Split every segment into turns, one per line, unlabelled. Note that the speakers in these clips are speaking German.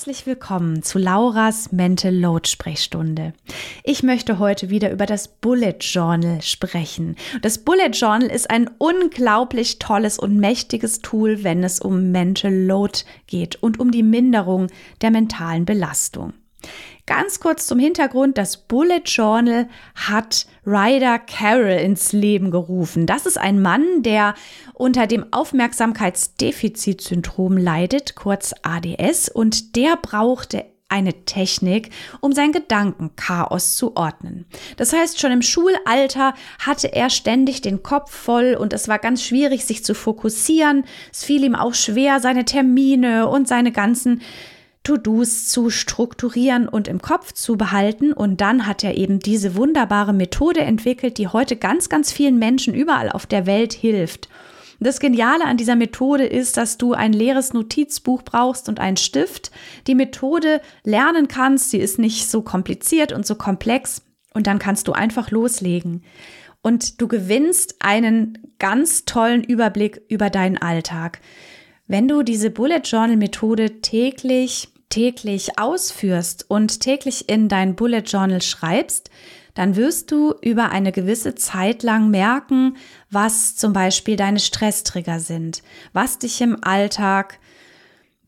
Herzlich willkommen zu Lauras Mental Load Sprechstunde. Ich möchte heute wieder über das Bullet Journal sprechen. Das Bullet Journal ist ein unglaublich tolles und mächtiges Tool, wenn es um Mental Load geht und um die Minderung der mentalen Belastung. Ganz kurz zum Hintergrund, das Bullet Journal hat Ryder Carroll ins Leben gerufen. Das ist ein Mann, der unter dem Aufmerksamkeitsdefizitsyndrom leidet, kurz ADS, und der brauchte eine Technik, um sein Gedankenchaos zu ordnen. Das heißt, schon im Schulalter hatte er ständig den Kopf voll und es war ganz schwierig, sich zu fokussieren. Es fiel ihm auch schwer, seine Termine und seine ganzen To-Dos zu strukturieren und im Kopf zu behalten. Und dann hat er eben diese wunderbare Methode entwickelt, die heute ganz, ganz vielen Menschen überall auf der Welt hilft. Das Geniale an dieser Methode ist, dass du ein leeres Notizbuch brauchst und einen Stift. Die Methode lernen kannst, sie ist nicht so kompliziert und so komplex und dann kannst du einfach loslegen. Und du gewinnst einen ganz tollen Überblick über deinen Alltag. Wenn du diese Bullet Journal Methode täglich, täglich ausführst und täglich in dein Bullet Journal schreibst, dann wirst du über eine gewisse Zeit lang merken, was zum Beispiel deine Stresstrigger sind, was dich im Alltag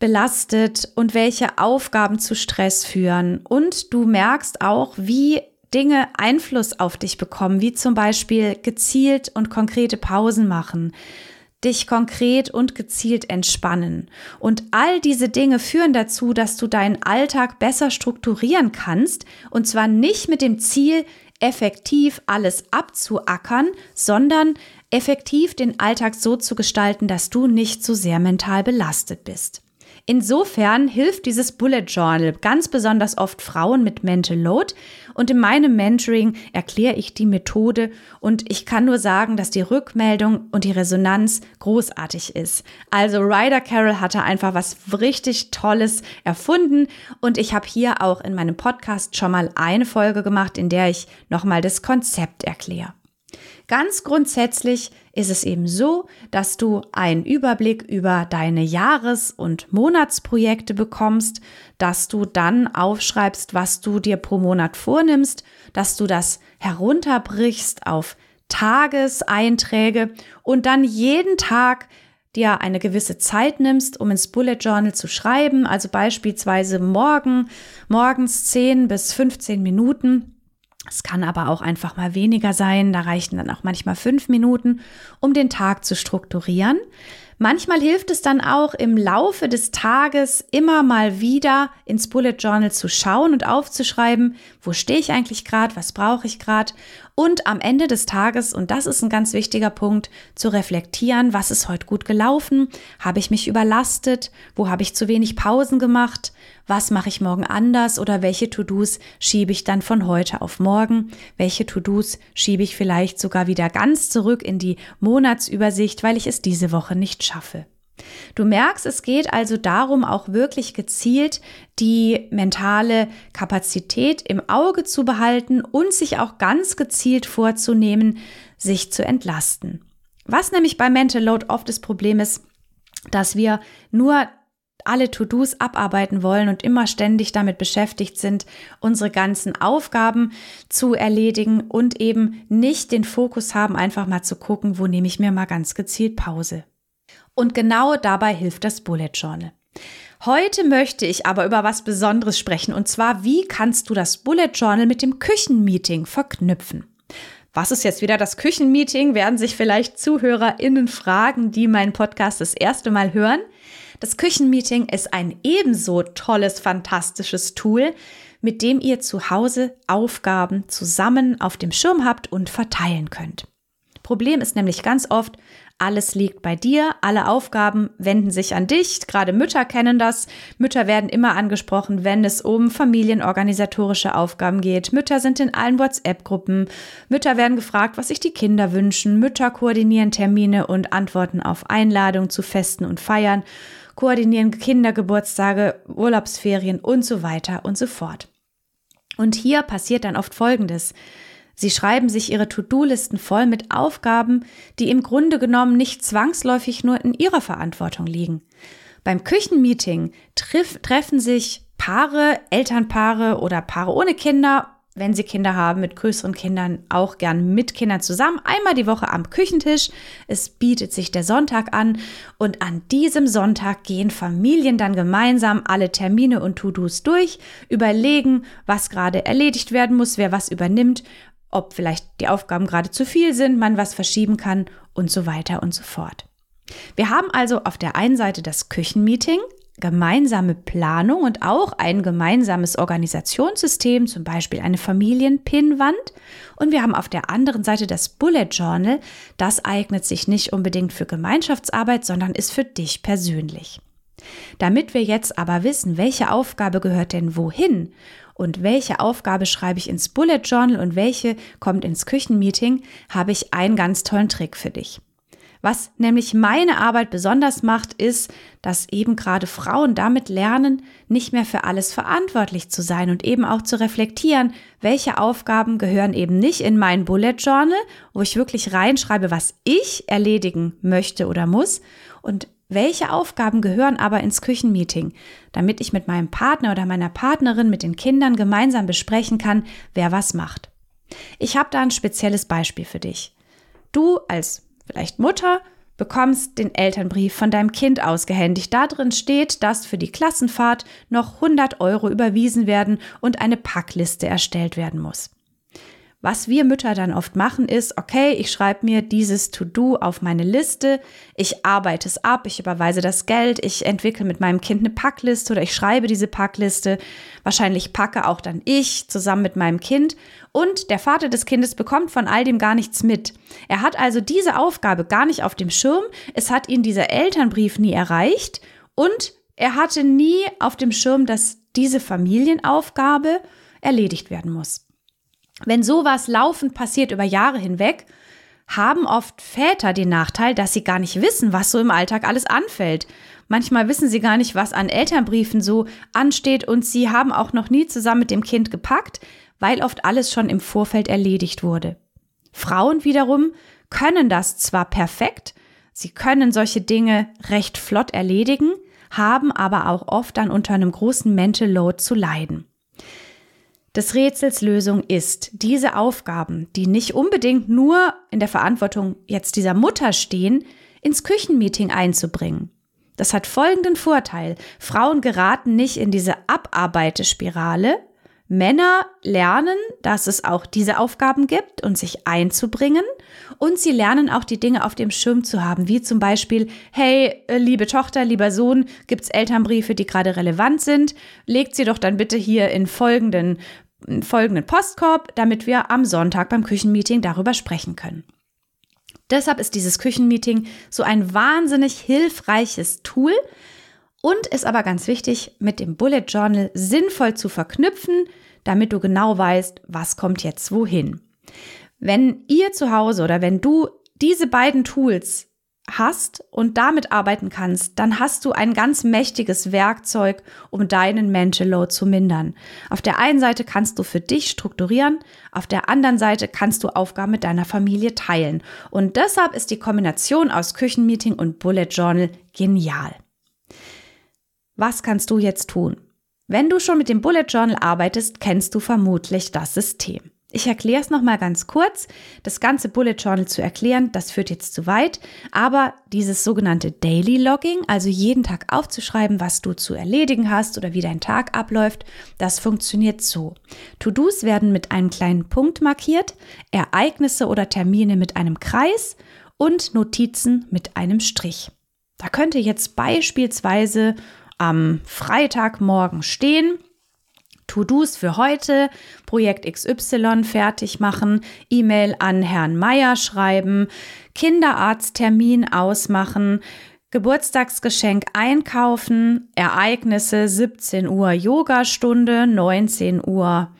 belastet und welche Aufgaben zu Stress führen. Und du merkst auch, wie Dinge Einfluss auf dich bekommen, wie zum Beispiel gezielt und konkrete Pausen machen, dich konkret und gezielt entspannen. Und all diese Dinge führen dazu, dass du deinen Alltag besser strukturieren kannst, und zwar nicht mit dem Ziel, effektiv alles abzuackern, sondern effektiv den Alltag so zu gestalten, dass du nicht so sehr mental belastet bist. Insofern hilft dieses Bullet Journal ganz besonders oft Frauen mit Mental Load und in meinem Mentoring erkläre ich die Methode und ich kann nur sagen, dass die Rückmeldung und die Resonanz großartig ist. Also Ryder Carroll hatte einfach was richtig Tolles erfunden und ich habe hier auch in meinem Podcast schon mal eine Folge gemacht, in der ich nochmal das Konzept erkläre. Ganz grundsätzlich ist es eben so, dass du einen Überblick über deine Jahres- und Monatsprojekte bekommst, dass du dann aufschreibst, was du dir pro Monat vornimmst, dass du das herunterbrichst auf Tageseinträge und dann jeden Tag dir eine gewisse Zeit nimmst, um ins Bullet Journal zu schreiben, also beispielsweise morgen, morgens 10 bis 15 Minuten es kann aber auch einfach mal weniger sein. Da reichen dann auch manchmal fünf Minuten, um den Tag zu strukturieren. Manchmal hilft es dann auch im Laufe des Tages immer mal wieder ins Bullet Journal zu schauen und aufzuschreiben, wo stehe ich eigentlich gerade, was brauche ich gerade und am Ende des Tages, und das ist ein ganz wichtiger Punkt, zu reflektieren, was ist heute gut gelaufen, habe ich mich überlastet, wo habe ich zu wenig Pausen gemacht, was mache ich morgen anders? Oder welche To-Dos schiebe ich dann von heute auf morgen, welche To-Dos schiebe ich vielleicht sogar wieder ganz zurück in die Monatsübersicht, weil ich es diese Woche nicht schaffe. Du merkst, es geht also darum, auch wirklich gezielt die mentale Kapazität im Auge zu behalten und sich auch ganz gezielt vorzunehmen, sich zu entlasten. Was nämlich bei Mental Load oft das Problem ist, dass wir nur alle To-Dos abarbeiten wollen und immer ständig damit beschäftigt sind, unsere ganzen Aufgaben zu erledigen und eben nicht den Fokus haben, einfach mal zu gucken, wo nehme ich mir mal ganz gezielt Pause. Und genau dabei hilft das Bullet Journal. Heute möchte ich aber über was Besonderes sprechen und zwar, wie kannst du das Bullet Journal mit dem Küchenmeeting verknüpfen? Was ist jetzt wieder das Küchenmeeting? Werden sich vielleicht ZuhörerInnen fragen, die meinen Podcast das erste Mal hören. Das Küchenmeeting ist ein ebenso tolles, fantastisches Tool, mit dem ihr zu Hause Aufgaben zusammen auf dem Schirm habt und verteilen könnt. Problem ist nämlich ganz oft, alles liegt bei dir, alle Aufgaben wenden sich an dich. Gerade Mütter kennen das. Mütter werden immer angesprochen, wenn es um familienorganisatorische Aufgaben geht. Mütter sind in allen WhatsApp-Gruppen. Mütter werden gefragt, was sich die Kinder wünschen. Mütter koordinieren Termine und antworten auf Einladungen zu Festen und Feiern, koordinieren Kindergeburtstage, Urlaubsferien und so weiter und so fort. Und hier passiert dann oft Folgendes. Sie schreiben sich ihre To-Do-Listen voll mit Aufgaben, die im Grunde genommen nicht zwangsläufig nur in ihrer Verantwortung liegen. Beim Küchenmeeting treff, treffen sich Paare, Elternpaare oder Paare ohne Kinder, wenn sie Kinder haben, mit größeren Kindern auch gern mit Kindern zusammen, einmal die Woche am Küchentisch. Es bietet sich der Sonntag an und an diesem Sonntag gehen Familien dann gemeinsam alle Termine und To-Dos durch, überlegen, was gerade erledigt werden muss, wer was übernimmt, ob vielleicht die Aufgaben gerade zu viel sind, man was verschieben kann und so weiter und so fort. Wir haben also auf der einen Seite das Küchenmeeting, gemeinsame Planung und auch ein gemeinsames Organisationssystem, zum Beispiel eine Familienpinnwand. Und wir haben auf der anderen Seite das Bullet Journal. Das eignet sich nicht unbedingt für Gemeinschaftsarbeit, sondern ist für dich persönlich. Damit wir jetzt aber wissen, welche Aufgabe gehört denn wohin und welche Aufgabe schreibe ich ins Bullet Journal und welche kommt ins Küchenmeeting, habe ich einen ganz tollen Trick für dich. Was nämlich meine Arbeit besonders macht, ist, dass eben gerade Frauen damit lernen, nicht mehr für alles verantwortlich zu sein und eben auch zu reflektieren, welche Aufgaben gehören eben nicht in mein Bullet Journal, wo ich wirklich reinschreibe, was ich erledigen möchte oder muss und welche Aufgaben gehören aber ins Küchenmeeting, damit ich mit meinem Partner oder meiner Partnerin, mit den Kindern gemeinsam besprechen kann, wer was macht? Ich habe da ein spezielles Beispiel für dich. Du als vielleicht Mutter bekommst den Elternbrief von deinem Kind ausgehändigt. Da drin steht, dass für die Klassenfahrt noch 100 Euro überwiesen werden und eine Packliste erstellt werden muss. Was wir Mütter dann oft machen, ist, okay, ich schreibe mir dieses To-Do auf meine Liste, ich arbeite es ab, ich überweise das Geld, ich entwickle mit meinem Kind eine Packliste oder ich schreibe diese Packliste. Wahrscheinlich packe auch dann ich zusammen mit meinem Kind und der Vater des Kindes bekommt von all dem gar nichts mit. Er hat also diese Aufgabe gar nicht auf dem Schirm, es hat ihn dieser Elternbrief nie erreicht und er hatte nie auf dem Schirm, dass diese Familienaufgabe erledigt werden muss. Wenn sowas laufend passiert über Jahre hinweg, haben oft Väter den Nachteil, dass sie gar nicht wissen, was so im Alltag alles anfällt. Manchmal wissen sie gar nicht, was an Elternbriefen so ansteht und sie haben auch noch nie zusammen mit dem Kind gepackt, weil oft alles schon im Vorfeld erledigt wurde. Frauen wiederum können das zwar perfekt, sie können solche Dinge recht flott erledigen, haben aber auch oft dann unter einem großen Mental Load zu leiden. Des Rätsels Lösung ist, diese Aufgaben, die nicht unbedingt nur in der Verantwortung jetzt dieser Mutter stehen, ins Küchenmeeting einzubringen. Das hat folgenden Vorteil. Frauen geraten nicht in diese Abarbeitespirale. Männer lernen, dass es auch diese Aufgaben gibt und sich einzubringen. Und sie lernen auch die Dinge auf dem Schirm zu haben, wie zum Beispiel, hey, äh, liebe Tochter, lieber Sohn, gibt's Elternbriefe, die gerade relevant sind? Legt sie doch dann bitte hier in folgenden folgenden Postkorb, damit wir am Sonntag beim Küchenmeeting darüber sprechen können. Deshalb ist dieses Küchenmeeting so ein wahnsinnig hilfreiches Tool und ist aber ganz wichtig, mit dem Bullet Journal sinnvoll zu verknüpfen, damit du genau weißt, was kommt jetzt wohin. Wenn ihr zu Hause oder wenn du diese beiden Tools hast und damit arbeiten kannst, dann hast du ein ganz mächtiges Werkzeug, um deinen Mental Load zu mindern. Auf der einen Seite kannst du für dich strukturieren, auf der anderen Seite kannst du Aufgaben mit deiner Familie teilen. Und deshalb ist die Kombination aus Küchenmeeting und Bullet Journal genial. Was kannst du jetzt tun? Wenn du schon mit dem Bullet Journal arbeitest, kennst du vermutlich das System. Ich erkläre es nochmal ganz kurz. Das ganze Bullet Journal zu erklären, das führt jetzt zu weit. Aber dieses sogenannte Daily Logging, also jeden Tag aufzuschreiben, was du zu erledigen hast oder wie dein Tag abläuft, das funktioniert so. To-Dos werden mit einem kleinen Punkt markiert, Ereignisse oder Termine mit einem Kreis und Notizen mit einem Strich. Da könnte jetzt beispielsweise am Freitagmorgen stehen, To-Dos für heute, Projekt XY fertig machen, E-Mail an Herrn Meier schreiben, Kinderarzttermin ausmachen, Geburtstagsgeschenk einkaufen, Ereignisse 17 Uhr Yogastunde, 19 Uhr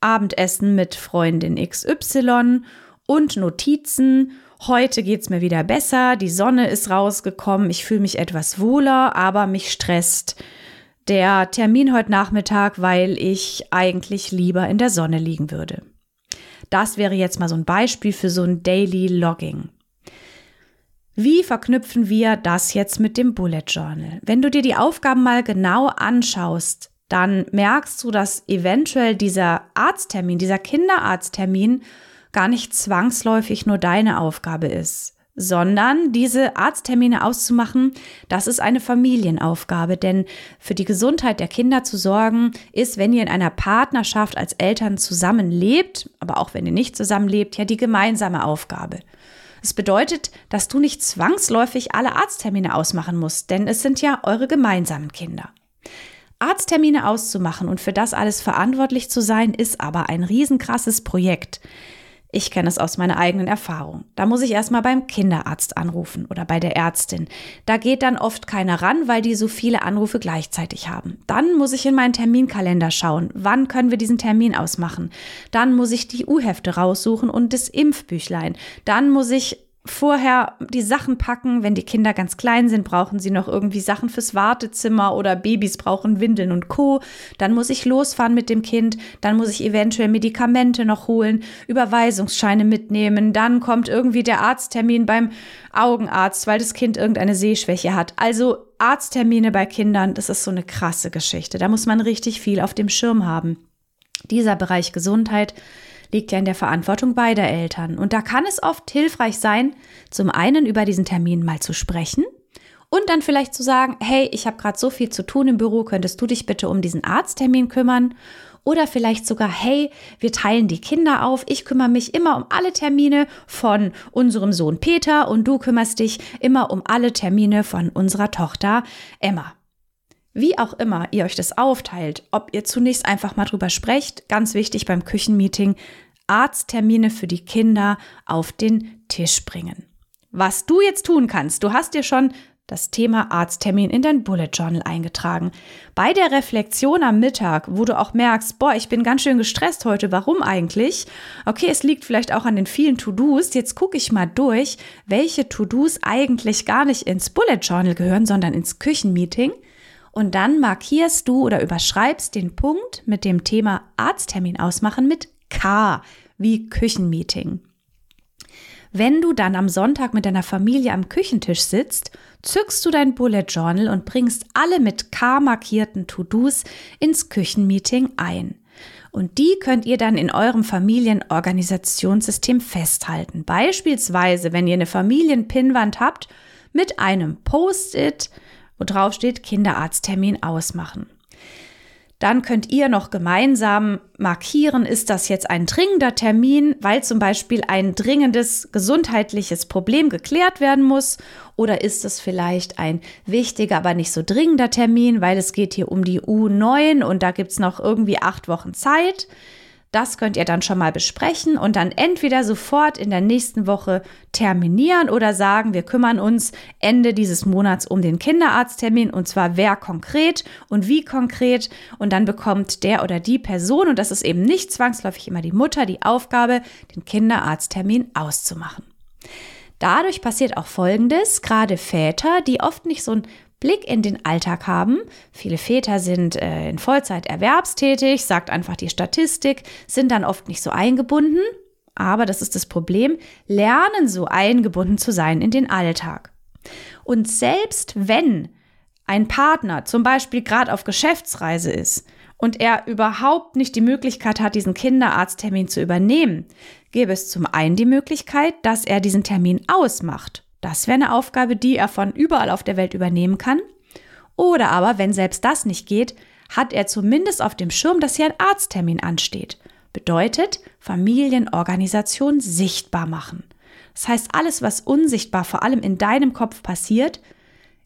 Abendessen mit Freundin XY und Notizen. Heute geht's mir wieder besser, die Sonne ist rausgekommen, ich fühle mich etwas wohler, aber mich stresst der Termin heute Nachmittag, weil ich eigentlich lieber in der Sonne liegen würde. Das wäre jetzt mal so ein Beispiel für so ein Daily Logging. Wie verknüpfen wir das jetzt mit dem Bullet Journal? Wenn du dir die Aufgaben mal genau anschaust, dann merkst du, dass eventuell dieser Arzttermin, dieser Kinderarzttermin gar nicht zwangsläufig nur deine Aufgabe ist sondern diese Arzttermine auszumachen, das ist eine Familienaufgabe, denn für die Gesundheit der Kinder zu sorgen, ist, wenn ihr in einer Partnerschaft als Eltern zusammenlebt, aber auch wenn ihr nicht zusammenlebt, ja die gemeinsame Aufgabe. Es bedeutet, dass du nicht zwangsläufig alle Arzttermine ausmachen musst, denn es sind ja eure gemeinsamen Kinder. Arzttermine auszumachen und für das alles verantwortlich zu sein, ist aber ein riesenkrasses Projekt. Ich kenne es aus meiner eigenen Erfahrung. Da muss ich erstmal beim Kinderarzt anrufen oder bei der Ärztin. Da geht dann oft keiner ran, weil die so viele Anrufe gleichzeitig haben. Dann muss ich in meinen Terminkalender schauen. Wann können wir diesen Termin ausmachen? Dann muss ich die U-Hefte raussuchen und das Impfbüchlein. Dann muss ich vorher die Sachen packen. Wenn die Kinder ganz klein sind, brauchen sie noch irgendwie Sachen fürs Wartezimmer oder Babys brauchen Windeln und Co. Dann muss ich losfahren mit dem Kind. Dann muss ich eventuell Medikamente noch holen, Überweisungsscheine mitnehmen. Dann kommt irgendwie der Arzttermin beim Augenarzt, weil das Kind irgendeine Sehschwäche hat. Also Arzttermine bei Kindern, das ist so eine krasse Geschichte. Da muss man richtig viel auf dem Schirm haben. Dieser Bereich Gesundheit liegt ja in der Verantwortung beider Eltern. Und da kann es oft hilfreich sein, zum einen über diesen Termin mal zu sprechen und dann vielleicht zu sagen, hey, ich habe gerade so viel zu tun im Büro, könntest du dich bitte um diesen Arzttermin kümmern? Oder vielleicht sogar, hey, wir teilen die Kinder auf, ich kümmere mich immer um alle Termine von unserem Sohn Peter und du kümmerst dich immer um alle Termine von unserer Tochter Emma. Wie auch immer ihr euch das aufteilt, ob ihr zunächst einfach mal drüber sprecht, ganz wichtig beim Küchenmeeting, Arzttermine für die Kinder auf den Tisch bringen. Was du jetzt tun kannst, du hast dir schon das Thema Arzttermin in dein Bullet Journal eingetragen. Bei der Reflexion am Mittag, wo du auch merkst, boah, ich bin ganz schön gestresst heute, warum eigentlich? Okay, es liegt vielleicht auch an den vielen To-Dos. Jetzt gucke ich mal durch, welche To-Dos eigentlich gar nicht ins Bullet Journal gehören, sondern ins Küchenmeeting und dann markierst du oder überschreibst den Punkt mit dem Thema Arzttermin ausmachen mit K wie Küchenmeeting. Wenn du dann am Sonntag mit deiner Familie am Küchentisch sitzt, zückst du dein Bullet Journal und bringst alle mit K markierten To-Dos ins Küchenmeeting ein. Und die könnt ihr dann in eurem Familienorganisationssystem festhalten. Beispielsweise, wenn ihr eine Familienpinnwand habt mit einem Post-it, wo drauf steht Kinderarzttermin ausmachen. Dann könnt ihr noch gemeinsam markieren, ist das jetzt ein dringender Termin, weil zum Beispiel ein dringendes gesundheitliches Problem geklärt werden muss, oder ist es vielleicht ein wichtiger, aber nicht so dringender Termin, weil es geht hier um die U9 und da gibt es noch irgendwie acht Wochen Zeit. Das könnt ihr dann schon mal besprechen und dann entweder sofort in der nächsten Woche terminieren oder sagen, wir kümmern uns Ende dieses Monats um den Kinderarzttermin und zwar wer konkret und wie konkret und dann bekommt der oder die Person und das ist eben nicht zwangsläufig immer die Mutter die Aufgabe, den Kinderarzttermin auszumachen. Dadurch passiert auch Folgendes, gerade Väter, die oft nicht so ein Blick in den Alltag haben. Viele Väter sind äh, in Vollzeit erwerbstätig, sagt einfach die Statistik, sind dann oft nicht so eingebunden. Aber das ist das Problem, lernen so eingebunden zu sein in den Alltag. Und selbst wenn ein Partner zum Beispiel gerade auf Geschäftsreise ist und er überhaupt nicht die Möglichkeit hat, diesen Kinderarzttermin zu übernehmen, gäbe es zum einen die Möglichkeit, dass er diesen Termin ausmacht. Das wäre eine Aufgabe, die er von überall auf der Welt übernehmen kann. Oder aber, wenn selbst das nicht geht, hat er zumindest auf dem Schirm, dass hier ein Arzttermin ansteht. Bedeutet, Familienorganisation sichtbar machen. Das heißt, alles, was unsichtbar vor allem in deinem Kopf passiert,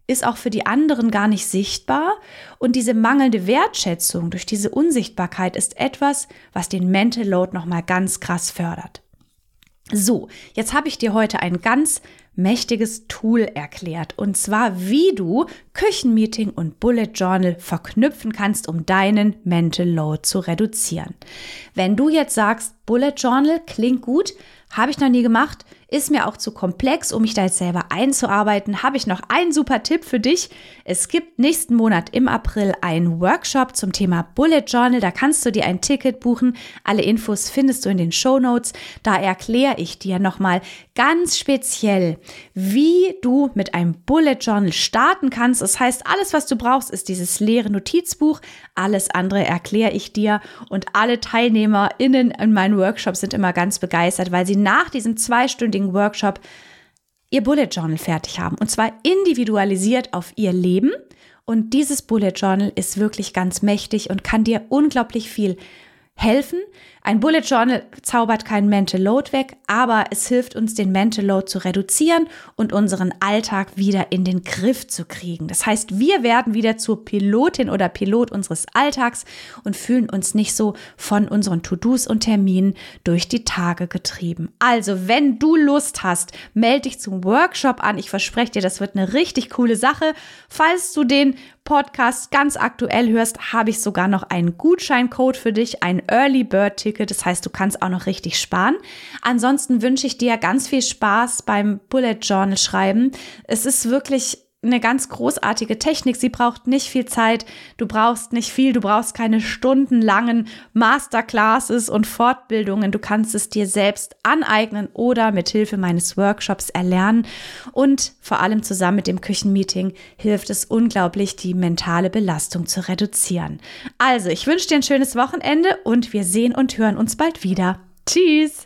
ist auch für die anderen gar nicht sichtbar. Und diese mangelnde Wertschätzung durch diese Unsichtbarkeit ist etwas, was den Mental Load nochmal ganz krass fördert. So, jetzt habe ich dir heute ein ganz mächtiges Tool erklärt. Und zwar, wie du Küchenmeeting und Bullet Journal verknüpfen kannst, um deinen Mental Load zu reduzieren. Wenn du jetzt sagst, Bullet Journal klingt gut, habe ich noch nie gemacht, ist mir auch zu komplex, um mich da jetzt selber einzuarbeiten. Habe ich noch einen super Tipp für dich. Es gibt nächsten Monat im April einen Workshop zum Thema Bullet Journal. Da kannst du dir ein Ticket buchen. Alle Infos findest du in den Show Notes. Da erkläre ich dir nochmal ganz speziell, wie du mit einem Bullet Journal starten kannst. Das heißt, alles, was du brauchst, ist dieses leere Notizbuch. Alles andere erkläre ich dir. Und alle TeilnehmerInnen in meinen Workshops sind immer ganz begeistert, weil sie nach diesem zweistündigen Workshop ihr Bullet Journal fertig haben. Und zwar individualisiert auf ihr Leben. Und dieses Bullet Journal ist wirklich ganz mächtig und kann dir unglaublich viel helfen. Ein Bullet Journal zaubert keinen Mental Load weg, aber es hilft uns, den Mental Load zu reduzieren und unseren Alltag wieder in den Griff zu kriegen. Das heißt, wir werden wieder zur Pilotin oder Pilot unseres Alltags und fühlen uns nicht so von unseren To-Dos und Terminen durch die Tage getrieben. Also, wenn du Lust hast, melde dich zum Workshop an. Ich verspreche dir, das wird eine richtig coole Sache. Falls du den Podcast ganz aktuell hörst, habe ich sogar noch einen Gutscheincode für dich, ein Early Bird Ticket. Das heißt, du kannst auch noch richtig sparen. Ansonsten wünsche ich dir ganz viel Spaß beim Bullet Journal schreiben. Es ist wirklich eine ganz großartige Technik. Sie braucht nicht viel Zeit. Du brauchst nicht viel. Du brauchst keine stundenlangen Masterclasses und Fortbildungen. Du kannst es dir selbst aneignen oder mit Hilfe meines Workshops erlernen. Und vor allem zusammen mit dem Küchenmeeting hilft es unglaublich, die mentale Belastung zu reduzieren. Also, ich wünsche dir ein schönes Wochenende und wir sehen und hören uns bald wieder. Tschüss!